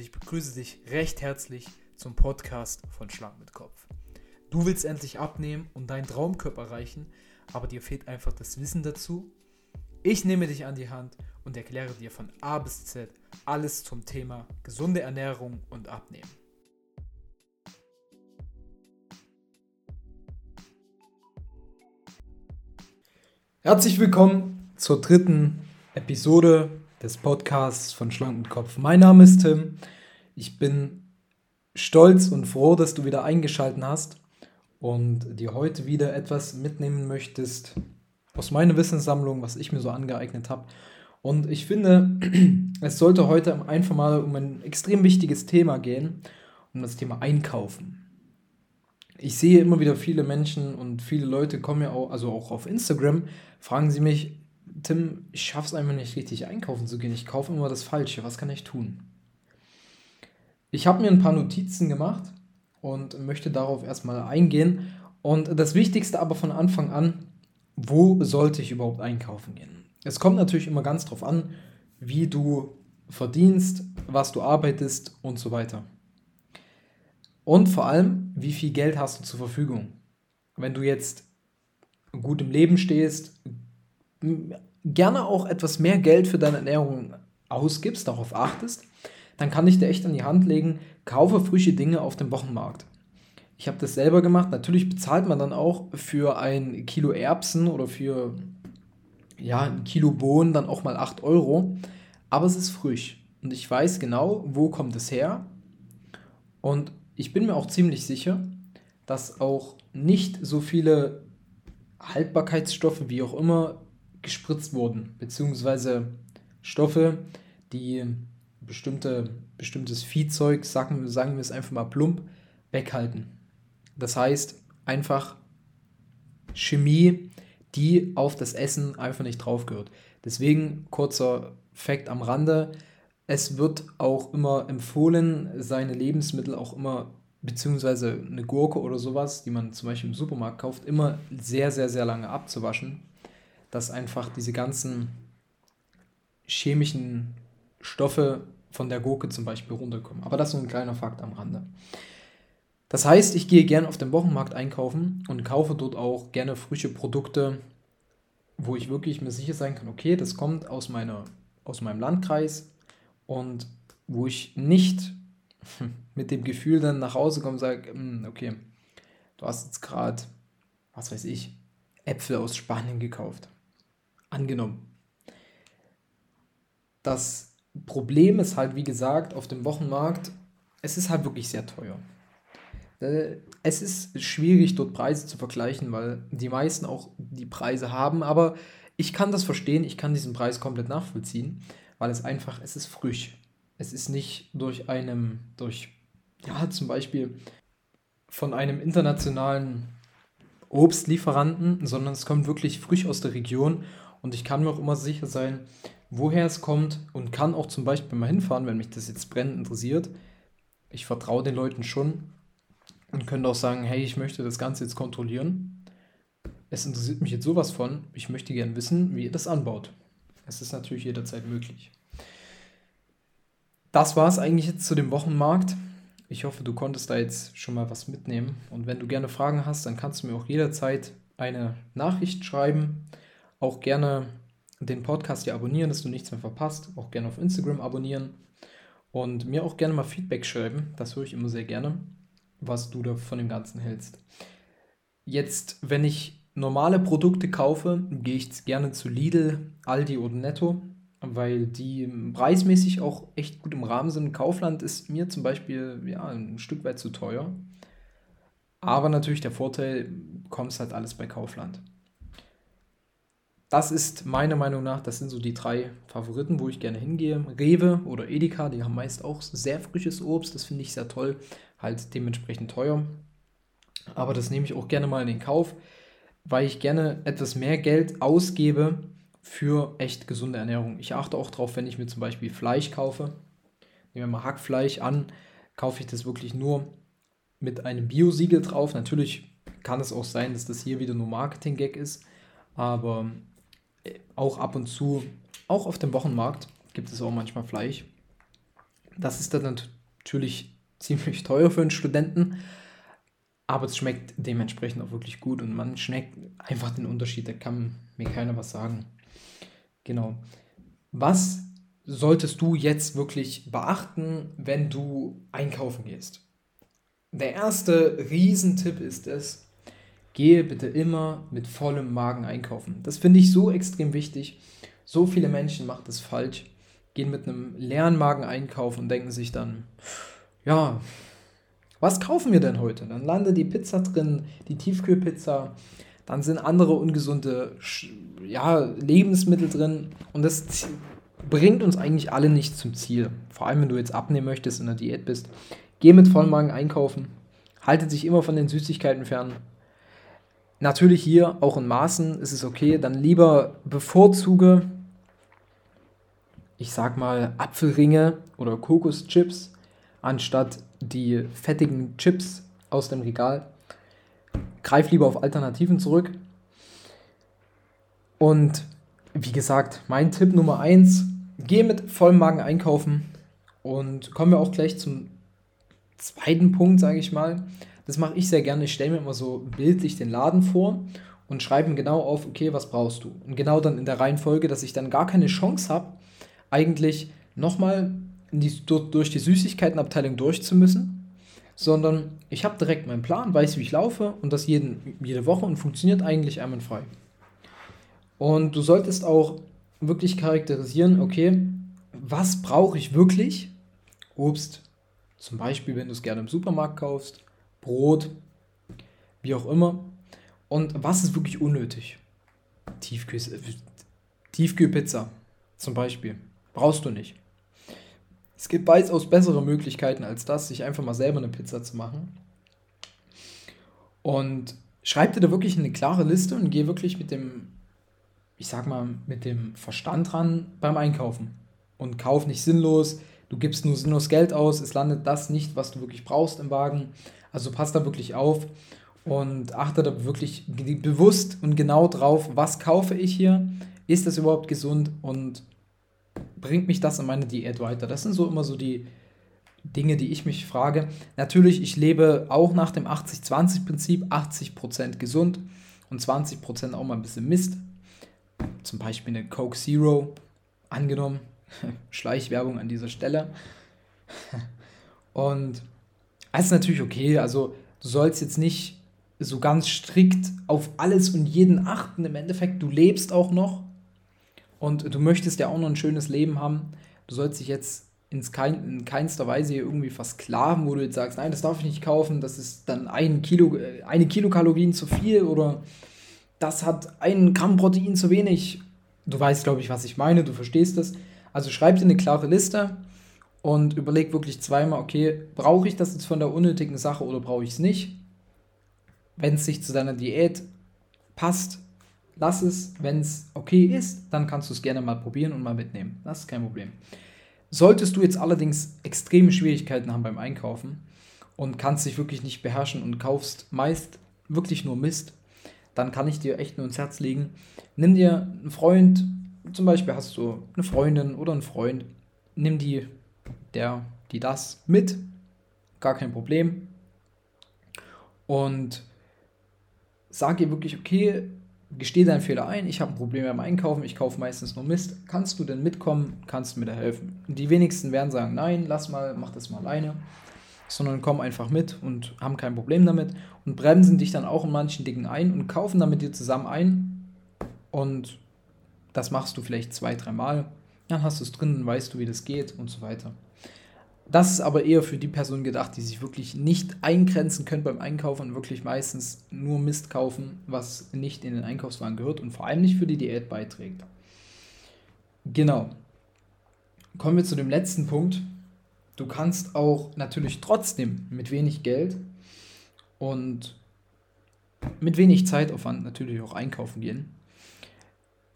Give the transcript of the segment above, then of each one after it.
ich begrüße dich recht herzlich zum Podcast von Schlank mit Kopf. Du willst endlich abnehmen und deinen Traumkörper erreichen, aber dir fehlt einfach das Wissen dazu? Ich nehme dich an die Hand und erkläre dir von A bis Z alles zum Thema gesunde Ernährung und Abnehmen. Herzlich willkommen zur dritten Episode des Podcasts von Schlanken Kopf. Mein Name ist Tim. Ich bin stolz und froh, dass du wieder eingeschaltet hast und dir heute wieder etwas mitnehmen möchtest aus meiner Wissenssammlung, was ich mir so angeeignet habe. Und ich finde, es sollte heute einfach mal um ein extrem wichtiges Thema gehen, um das Thema Einkaufen. Ich sehe immer wieder viele Menschen und viele Leute kommen ja auch, also auch auf Instagram, fragen sie mich, Tim, ich schaffe es einfach nicht richtig einkaufen zu gehen. Ich kaufe immer das Falsche. Was kann ich tun? Ich habe mir ein paar Notizen gemacht und möchte darauf erstmal eingehen. Und das Wichtigste aber von Anfang an, wo sollte ich überhaupt einkaufen gehen? Es kommt natürlich immer ganz drauf an, wie du verdienst, was du arbeitest und so weiter. Und vor allem, wie viel Geld hast du zur Verfügung? Wenn du jetzt gut im Leben stehst, gerne auch etwas mehr Geld für deine Ernährung ausgibst, darauf achtest, dann kann ich dir echt an die Hand legen, kaufe frische Dinge auf dem Wochenmarkt. Ich habe das selber gemacht. Natürlich bezahlt man dann auch für ein Kilo Erbsen oder für ja, ein Kilo Bohnen dann auch mal 8 Euro. Aber es ist frisch. Und ich weiß genau, wo kommt es her. Und ich bin mir auch ziemlich sicher, dass auch nicht so viele Haltbarkeitsstoffe, wie auch immer, gespritzt wurden, beziehungsweise Stoffe, die bestimmte, bestimmtes Viehzeug, sagen, sagen wir es einfach mal plump, weghalten. Das heißt einfach Chemie, die auf das Essen einfach nicht drauf gehört. Deswegen kurzer Fakt am Rande. Es wird auch immer empfohlen, seine Lebensmittel auch immer, beziehungsweise eine Gurke oder sowas, die man zum Beispiel im Supermarkt kauft, immer sehr, sehr, sehr lange abzuwaschen dass einfach diese ganzen chemischen Stoffe von der Gurke zum Beispiel runterkommen. Aber das ist nur ein kleiner Fakt am Rande. Das heißt, ich gehe gerne auf den Wochenmarkt einkaufen und kaufe dort auch gerne frische Produkte, wo ich wirklich mir sicher sein kann, okay, das kommt aus, meiner, aus meinem Landkreis und wo ich nicht mit dem Gefühl dann nach Hause komme und sage, hm, okay, du hast jetzt gerade, was weiß ich, Äpfel aus Spanien gekauft angenommen. Das Problem ist halt, wie gesagt, auf dem Wochenmarkt, es ist halt wirklich sehr teuer. Äh, es ist schwierig, dort Preise zu vergleichen, weil die meisten auch die Preise haben, aber ich kann das verstehen, ich kann diesen Preis komplett nachvollziehen, weil es einfach, es ist frisch. Es ist nicht durch einem, durch, ja, zum Beispiel von einem internationalen Obstlieferanten, sondern es kommt wirklich frisch aus der Region und ich kann mir auch immer sicher sein, woher es kommt und kann auch zum Beispiel mal hinfahren, wenn mich das jetzt brennend interessiert. Ich vertraue den Leuten schon und könnte auch sagen, hey, ich möchte das Ganze jetzt kontrollieren. Es interessiert mich jetzt sowas von, ich möchte gerne wissen, wie ihr das anbaut. Es ist natürlich jederzeit möglich. Das war es eigentlich jetzt zu dem Wochenmarkt. Ich hoffe, du konntest da jetzt schon mal was mitnehmen. Und wenn du gerne Fragen hast, dann kannst du mir auch jederzeit eine Nachricht schreiben. Auch gerne den Podcast hier abonnieren, dass du nichts mehr verpasst. Auch gerne auf Instagram abonnieren. Und mir auch gerne mal Feedback schreiben. Das höre ich immer sehr gerne, was du da von dem Ganzen hältst. Jetzt, wenn ich normale Produkte kaufe, gehe ich gerne zu Lidl, Aldi oder Netto, weil die preismäßig auch echt gut im Rahmen sind. Kaufland ist mir zum Beispiel ja, ein Stück weit zu teuer. Aber natürlich der Vorteil, kommst halt alles bei Kaufland das ist meiner Meinung nach, das sind so die drei Favoriten, wo ich gerne hingehe. Rewe oder Edeka, die haben meist auch sehr frisches Obst, das finde ich sehr toll, halt dementsprechend teuer. Aber das nehme ich auch gerne mal in den Kauf, weil ich gerne etwas mehr Geld ausgebe für echt gesunde Ernährung. Ich achte auch darauf, wenn ich mir zum Beispiel Fleisch kaufe, nehmen wir mal Hackfleisch an, kaufe ich das wirklich nur mit einem Bio-Siegel drauf. Natürlich kann es auch sein, dass das hier wieder nur Marketing-Gag ist, aber auch ab und zu, auch auf dem Wochenmarkt, gibt es auch manchmal Fleisch. Das ist dann natürlich ziemlich teuer für einen Studenten, aber es schmeckt dementsprechend auch wirklich gut und man schmeckt einfach den Unterschied, da kann mir keiner was sagen. Genau. Was solltest du jetzt wirklich beachten, wenn du einkaufen gehst? Der erste Riesentipp ist es, gehe bitte immer mit vollem Magen einkaufen. Das finde ich so extrem wichtig. So viele Menschen machen das falsch, gehen mit einem leeren Magen einkaufen und denken sich dann, ja, was kaufen wir denn heute? Dann landet die Pizza drin, die Tiefkühlpizza, dann sind andere ungesunde ja, Lebensmittel drin und das bringt uns eigentlich alle nicht zum Ziel. Vor allem, wenn du jetzt abnehmen möchtest, in der Diät bist. Geh mit vollem Magen einkaufen, halte dich immer von den Süßigkeiten fern. Natürlich hier auch in Maßen ist es okay, dann lieber bevorzuge, ich sag mal, Apfelringe oder Kokoschips anstatt die fettigen Chips aus dem Regal. Greif lieber auf Alternativen zurück. Und wie gesagt, mein Tipp Nummer 1, geh mit vollem Magen einkaufen. Und kommen wir auch gleich zum zweiten Punkt, sage ich mal. Das mache ich sehr gerne. Ich stelle mir immer so bildlich den Laden vor und schreibe mir genau auf, okay, was brauchst du? Und genau dann in der Reihenfolge, dass ich dann gar keine Chance habe, eigentlich nochmal die, durch die Süßigkeitenabteilung durchzumüssen, sondern ich habe direkt meinen Plan, weiß, wie ich laufe und das jeden, jede Woche und funktioniert eigentlich einwandfrei. Und du solltest auch wirklich charakterisieren, okay, was brauche ich wirklich? Obst, zum Beispiel, wenn du es gerne im Supermarkt kaufst, Brot, wie auch immer. Und was ist wirklich unnötig? Tiefkühl, Tiefkühlpizza zum Beispiel. Brauchst du nicht. Es gibt weitaus bessere Möglichkeiten als das, sich einfach mal selber eine Pizza zu machen. Und schreib dir da wirklich eine klare Liste und geh wirklich mit dem, ich sag mal, mit dem Verstand ran beim Einkaufen. Und kauf nicht sinnlos, du gibst nur sinnlos Geld aus, es landet das nicht, was du wirklich brauchst im Wagen. Also passt da wirklich auf und achte da wirklich bewusst und genau drauf, was kaufe ich hier, ist das überhaupt gesund und bringt mich das in meine Diät weiter? Das sind so immer so die Dinge, die ich mich frage. Natürlich, ich lebe auch nach dem 80-20-Prinzip, 80%, gesund und 20% auch mal ein bisschen Mist. Zum Beispiel eine Coke Zero, angenommen. Schleichwerbung an dieser Stelle. Und es ist natürlich okay, also du sollst jetzt nicht so ganz strikt auf alles und jeden achten. Im Endeffekt, du lebst auch noch und du möchtest ja auch noch ein schönes Leben haben. Du sollst dich jetzt in keinster Weise irgendwie versklaven, wo du jetzt sagst, nein, das darf ich nicht kaufen, das ist dann ein Kilo, äh, eine Kilokalorien zu viel oder das hat ein Gramm Protein zu wenig. Du weißt, glaube ich, was ich meine, du verstehst das. Also schreib dir eine klare Liste und überleg wirklich zweimal, okay, brauche ich das jetzt von der unnötigen Sache oder brauche ich es nicht? Wenn es sich zu deiner Diät passt, lass es, wenn es okay ist, dann kannst du es gerne mal probieren und mal mitnehmen. Das ist kein Problem. Solltest du jetzt allerdings extreme Schwierigkeiten haben beim Einkaufen und kannst dich wirklich nicht beherrschen und kaufst meist wirklich nur Mist, dann kann ich dir echt nur ins Herz legen. Nimm dir einen Freund, zum Beispiel hast du eine Freundin oder einen Freund, nimm die, der, die das mit, gar kein Problem. Und sag ihr wirklich, okay, gesteh deinen Fehler ein, ich habe ein Problem beim Einkaufen, ich kaufe meistens nur Mist. Kannst du denn mitkommen? Kannst du mir da helfen? Die wenigsten werden sagen, nein, lass mal, mach das mal alleine. Sondern kommen einfach mit und haben kein Problem damit und bremsen dich dann auch in manchen Dingen ein und kaufen dann mit dir zusammen ein. Und das machst du vielleicht zwei, dreimal. Dann hast du es drin, dann weißt du, wie das geht und so weiter. Das ist aber eher für die Personen gedacht, die sich wirklich nicht eingrenzen können beim Einkaufen und wirklich meistens nur Mist kaufen, was nicht in den Einkaufswagen gehört und vor allem nicht für die Diät beiträgt. Genau. Kommen wir zu dem letzten Punkt. Du kannst auch natürlich trotzdem mit wenig Geld und mit wenig Zeitaufwand natürlich auch einkaufen gehen,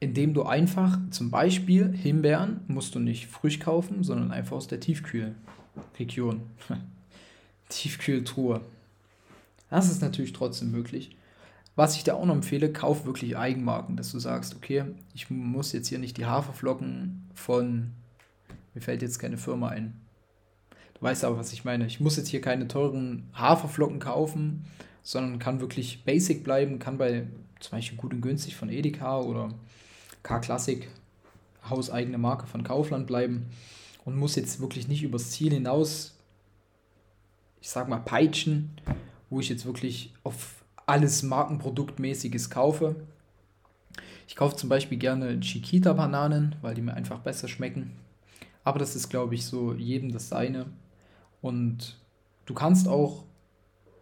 indem du einfach zum Beispiel Himbeeren musst du nicht frisch kaufen, sondern einfach aus der Tiefkühl Region. Tiefkühltruhe. Das ist natürlich trotzdem möglich. Was ich dir auch noch empfehle, kauf wirklich Eigenmarken, dass du sagst, okay, ich muss jetzt hier nicht die Haferflocken von, mir fällt jetzt keine Firma ein. Du weißt aber, was ich meine. Ich muss jetzt hier keine teuren Haferflocken kaufen, sondern kann wirklich basic bleiben, kann bei zum Beispiel gut und günstig von Edeka oder K-Classic, hauseigene Marke von Kaufland bleiben und muss jetzt wirklich nicht übers Ziel hinaus, ich sag mal, peitschen, wo ich jetzt wirklich auf alles Markenproduktmäßiges kaufe. Ich kaufe zum Beispiel gerne Chiquita-Bananen, weil die mir einfach besser schmecken. Aber das ist, glaube ich, so jedem das Seine. Und du kannst auch,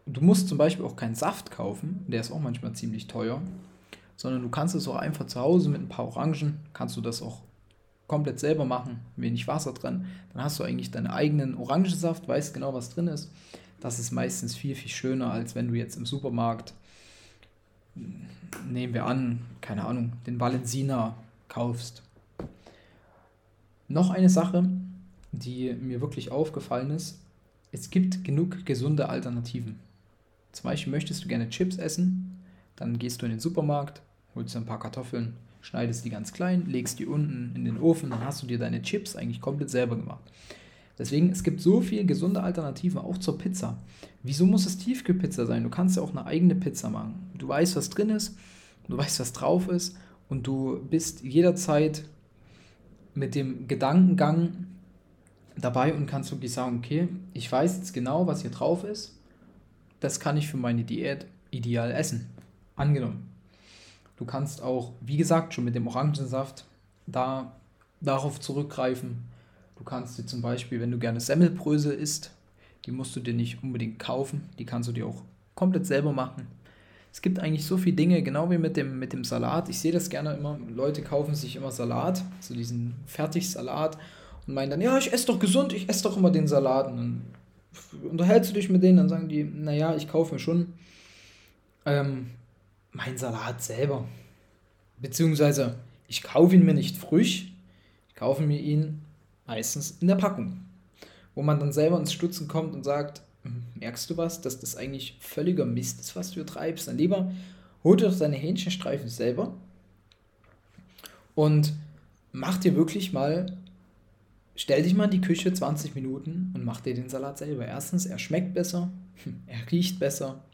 du musst zum Beispiel auch keinen Saft kaufen, der ist auch manchmal ziemlich teuer, sondern du kannst es auch einfach zu Hause mit ein paar Orangen, kannst du das auch komplett selber machen, wenig Wasser dran. Dann hast du eigentlich deinen eigenen Orangensaft, weißt genau, was drin ist. Das ist meistens viel, viel schöner, als wenn du jetzt im Supermarkt, nehmen wir an, keine Ahnung, den Valensina kaufst. Noch eine Sache, die mir wirklich aufgefallen ist, es gibt genug gesunde Alternativen. Zum Beispiel möchtest du gerne Chips essen, dann gehst du in den Supermarkt, holst dir ein paar Kartoffeln, schneidest die ganz klein, legst die unten in den Ofen, dann hast du dir deine Chips eigentlich komplett selber gemacht. Deswegen, es gibt so viele gesunde Alternativen, auch zur Pizza. Wieso muss es Tiefkühlpizza sein? Du kannst ja auch eine eigene Pizza machen. Du weißt, was drin ist, du weißt, was drauf ist und du bist jederzeit mit dem Gedankengang dabei und kannst wirklich sagen, okay, ich weiß jetzt genau, was hier drauf ist. Das kann ich für meine Diät ideal essen. Angenommen. Du kannst auch, wie gesagt, schon mit dem Orangensaft da darauf zurückgreifen. Du kannst dir zum Beispiel, wenn du gerne Semmelbrösel isst, die musst du dir nicht unbedingt kaufen, die kannst du dir auch komplett selber machen. Es gibt eigentlich so viele Dinge, genau wie mit dem, mit dem Salat. Ich sehe das gerne immer, Leute kaufen sich immer Salat, so diesen Fertigsalat und meinen dann, ja, ich esse doch gesund, ich esse doch immer den Salat. Und dann unterhältst du dich mit denen, dann sagen die, naja, ich kaufe mir schon ähm, meinen Salat selber. Beziehungsweise, ich kaufe ihn mir nicht frisch, ich kaufe mir ihn meistens in der Packung. Wo man dann selber ins Stutzen kommt und sagt, hm, merkst du was, dass das eigentlich völliger Mist ist, was du hier treibst? Dann lieber hol dir doch deine Hähnchenstreifen selber und mach dir wirklich mal stell dich mal in die Küche 20 Minuten und mach dir den Salat selber. Erstens, er schmeckt besser, er riecht besser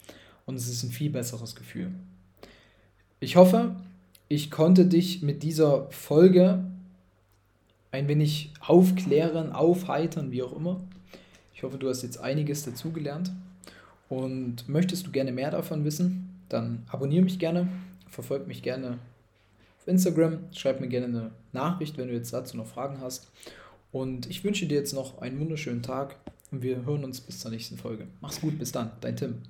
und es ist ein viel besseres Gefühl. Ich hoffe, ich konnte dich mit dieser Folge ein wenig aufklären, aufheitern, wie auch immer. Ich hoffe, du hast jetzt einiges dazugelernt. Und möchtest du gerne mehr davon wissen, dann abonniere mich gerne, verfolge mich gerne auf Instagram, schreib mir gerne eine Nachricht, wenn du jetzt dazu noch Fragen hast. Und ich wünsche dir jetzt noch einen wunderschönen Tag und wir hören uns bis zur nächsten Folge. Mach's gut, bis dann, dein Tim.